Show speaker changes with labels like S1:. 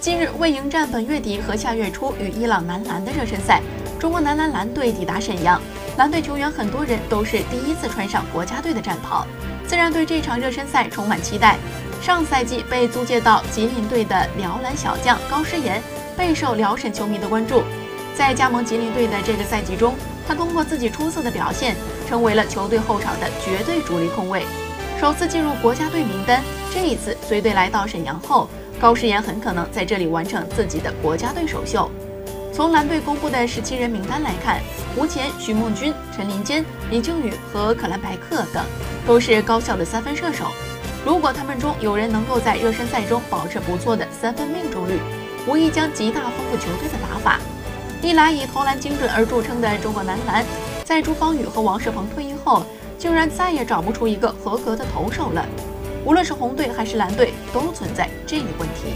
S1: 近日，为迎战本月底和下月初与伊朗男篮的热身赛，中国男篮蓝队抵达沈阳。蓝队球员很多人都是第一次穿上国家队的战袍，自然对这场热身赛充满期待。上赛季被租借到吉林队的辽篮小将高诗岩备受辽沈球迷的关注。在加盟吉林队的这个赛季中，他通过自己出色的表现，成为了球队后场的绝对主力控卫，首次进入国家队名单。这一次随队来到沈阳后，高诗岩很可能在这里完成自己的国家队首秀。从蓝队公布的十七人名单来看，胡前、徐梦军、陈林坚、李靖宇和可兰白克等都是高效的三分射手。如果他们中有人能够在热身赛中保持不错的三分命中率，无疑将极大丰富球队的打法。一来以投篮精准而著称的中国男篮，在朱芳雨和王仕鹏退役后，竟然再也找不出一个合格的投手了。无论是红队还是蓝队，都存在这一问题。